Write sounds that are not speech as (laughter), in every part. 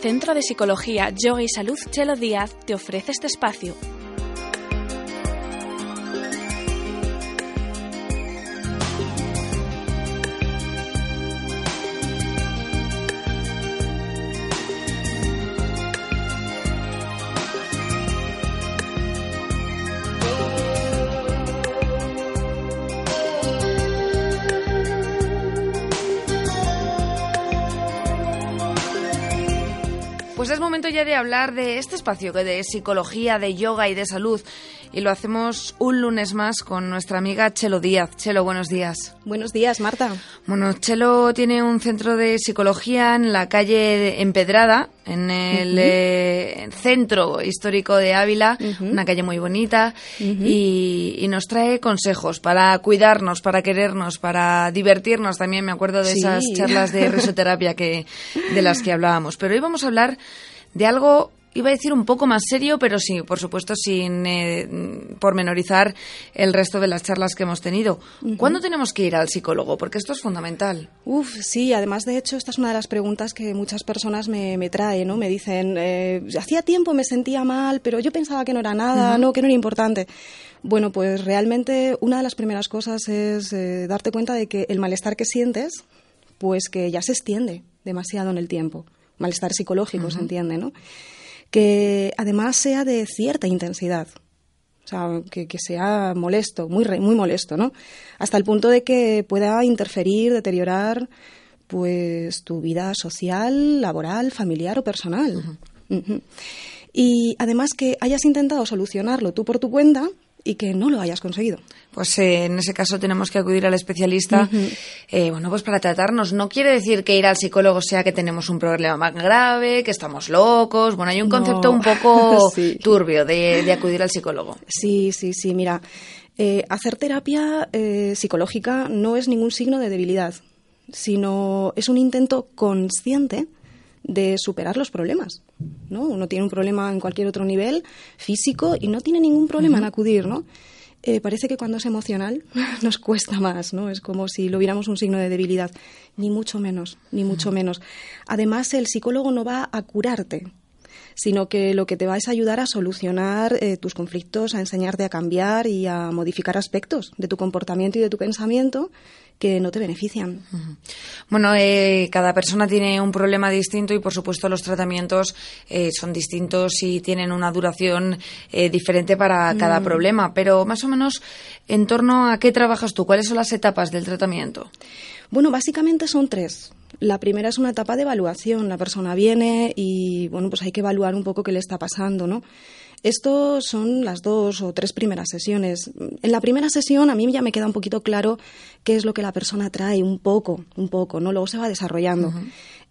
Centro de Psicología, Yoga y Salud Chelo Díaz te ofrece este espacio. Pues es momento ya de hablar de este espacio que de psicología, de yoga y de salud. Y lo hacemos un lunes más con nuestra amiga Chelo Díaz. Chelo, buenos días. Buenos días, Marta. Bueno, Chelo tiene un centro de psicología en la calle Empedrada, en el eh, centro histórico de Ávila, una calle muy bonita, y, y nos trae consejos para cuidarnos, para querernos, para divertirnos. También me acuerdo de Sí. esas charlas de risoterapia que, de las que hablábamos. Pero hoy vamos a hablar de algo, iba a decir un poco más serio, pero sí, por supuesto, sin eh, pormenorizar el resto de las charlas que hemos tenido. ¿Cuándo tenemos que ir al psicólogo? Porque esto es fundamental. Uf, sí, además de hecho esta es una de las preguntas que muchas personas me, me traen, ¿no? Me dicen, eh, hacía tiempo me sentía mal, pero yo pensaba que no era nada, no, que no era importante. Bueno, pues realmente una de las primeras cosas es eh, darte cuenta de que el malestar que sientes, pues que ya se extiende demasiado en el tiempo. Malestar psicológico, se entiende, ¿no? Que además sea de cierta intensidad. O sea, que, que sea molesto, muy, re- muy molesto, ¿no? Hasta el punto de que pueda interferir, deteriorar, pues, tu vida social, laboral, familiar o personal. Y además que hayas intentado solucionarlo tú por tu cuenta y que no lo hayas conseguido. Pues eh, en ese caso tenemos que acudir al especialista, eh, bueno, pues para tratarnos. No quiere decir que ir al psicólogo sea que tenemos un problema más grave, que estamos locos. Bueno, hay un No. concepto un poco (laughs) Sí. turbio de, de acudir al psicólogo. Sí, sí, sí. Mira, eh, hacer terapia eh, psicológica no es ningún signo de debilidad, sino es un intento consciente de superar los problemas. ¿no? Uno tiene un problema en cualquier otro nivel físico y no tiene ningún problema en acudir, ¿no? Eh, parece que cuando es emocional (laughs) nos cuesta más, ¿no? Es como si lo viéramos un signo de debilidad. Ni mucho menos, ni mucho menos. Además, el psicólogo no va a curarte, sino que lo que te va es ayudar a solucionar eh, tus conflictos, a enseñarte a cambiar y a modificar aspectos de tu comportamiento y de tu pensamiento que no te benefician. Bueno, eh, cada persona tiene un problema distinto y, por supuesto, los tratamientos eh, son distintos y tienen una duración eh, diferente para cada problema. Pero, más o menos, ¿en torno a qué trabajas tú? ¿Cuáles son las etapas del tratamiento? Bueno, básicamente son tres. La primera es una etapa de evaluación. La persona viene y, bueno, pues hay que evaluar un poco qué le está pasando, ¿no? Esto son las dos o tres primeras sesiones. En la primera sesión a mí ya me queda un poquito claro qué es lo que la persona trae, un poco, un poco, ¿no? Luego se va desarrollando.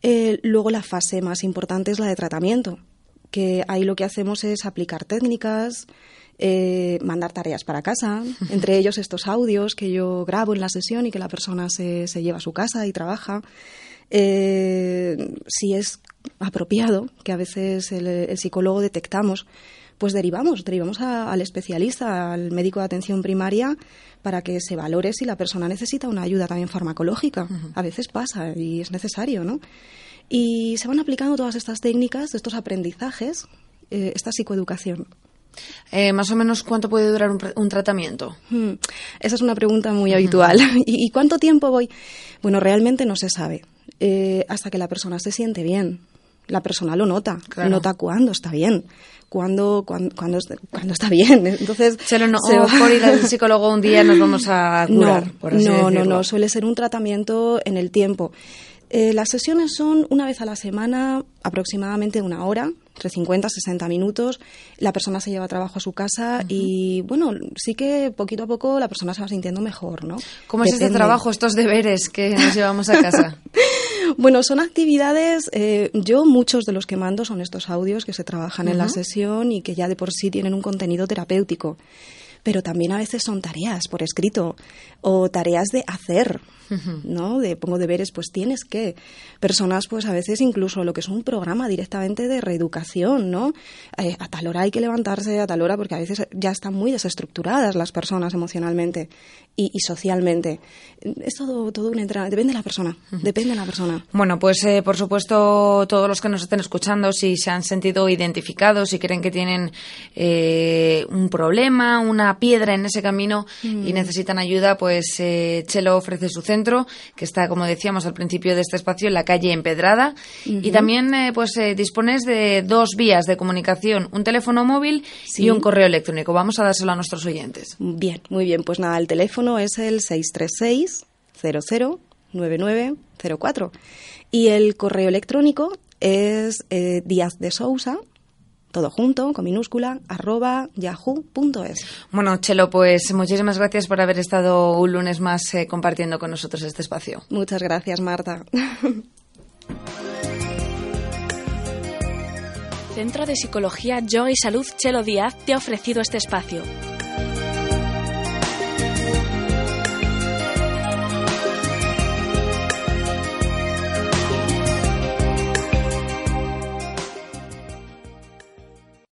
Eh, luego la fase más importante es la de tratamiento, que ahí lo que hacemos es aplicar técnicas, eh, mandar tareas para casa, (laughs) entre ellos estos audios que yo grabo en la sesión y que la persona se, se lleva a su casa y trabaja. Eh, si es apropiado, que a veces el, el psicólogo detectamos, pues derivamos, derivamos a- al especialista, al médico de atención primaria, para que se valore si la persona necesita una ayuda también farmacológica. A veces pasa y es necesario, ¿no? Y se van aplicando todas estas técnicas, estos aprendizajes, eh, esta psicoeducación. Eh, más o menos, ¿cuánto puede durar un, un tratamiento? Hmm, Esa es una pregunta muy habitual. (laughs) ¿Y, y cuánto tiempo voy? Bueno, realmente no se sabe. Eh, hasta que la persona se siente bien. La persona lo nota. Claro. Nota cuándo está bien. Cuándo, est- cuándo está bien. (laughs) Entonces, Chelo, no, se va- por ir al (laughs) psicólogo un día nos vamos a curar, no, por así no, no, decirlo. no, suele ser un tratamiento en el tiempo. Eh, las sesiones son una vez a la semana, aproximadamente una hora, entre 50 y 60 minutos. La persona se lleva trabajo a su casa y, bueno, sí que poquito a poco la persona se va sintiendo mejor, ¿no? ¿Cómo es este trabajo, estos deberes que nos llevamos a casa? (laughs) Bueno, son actividades, eh, yo muchos de los que mando son estos audios que se trabajan en la sesión y que ya de por sí tienen un contenido terapéutico. Pero también a veces son tareas por escrito o tareas de hacer, ¿no? De pongo deberes, pues tienes que. Personas, pues a veces incluso lo que es un programa directamente de reeducación, ¿no? Eh, a tal hora hay que levantarse, a tal hora, porque a veces ya están muy desestructuradas las personas emocionalmente y, y socialmente. Es todo, todo un entrenamiento. Depende de la persona, depende de la persona. Bueno, pues eh, por supuesto todos los que nos estén escuchando, si se han sentido identificados, si creen que tienen eh, un problema, una piedra en ese camino y necesitan ayuda, pues eh, Chelo ofrece su centro, que está, como decíamos al principio de este espacio, en la calle Empedrada. Y también eh, pues eh, dispones de dos vías de comunicación, un teléfono móvil y un correo electrónico. Vamos a dárselo a nuestros oyentes. Bien, muy bien. Pues nada, el teléfono es el 636 00 9904 y el correo electrónico es eh, Díaz de Sousa, todo junto, con minúscula, arroba yahoo.es. Bueno, Chelo, pues muchísimas gracias por haber estado un lunes más eh, compartiendo con nosotros este espacio. Muchas gracias, Marta. (laughs) Centro de Psicología, Yoga y Salud Chelo Díaz te ha ofrecido este espacio.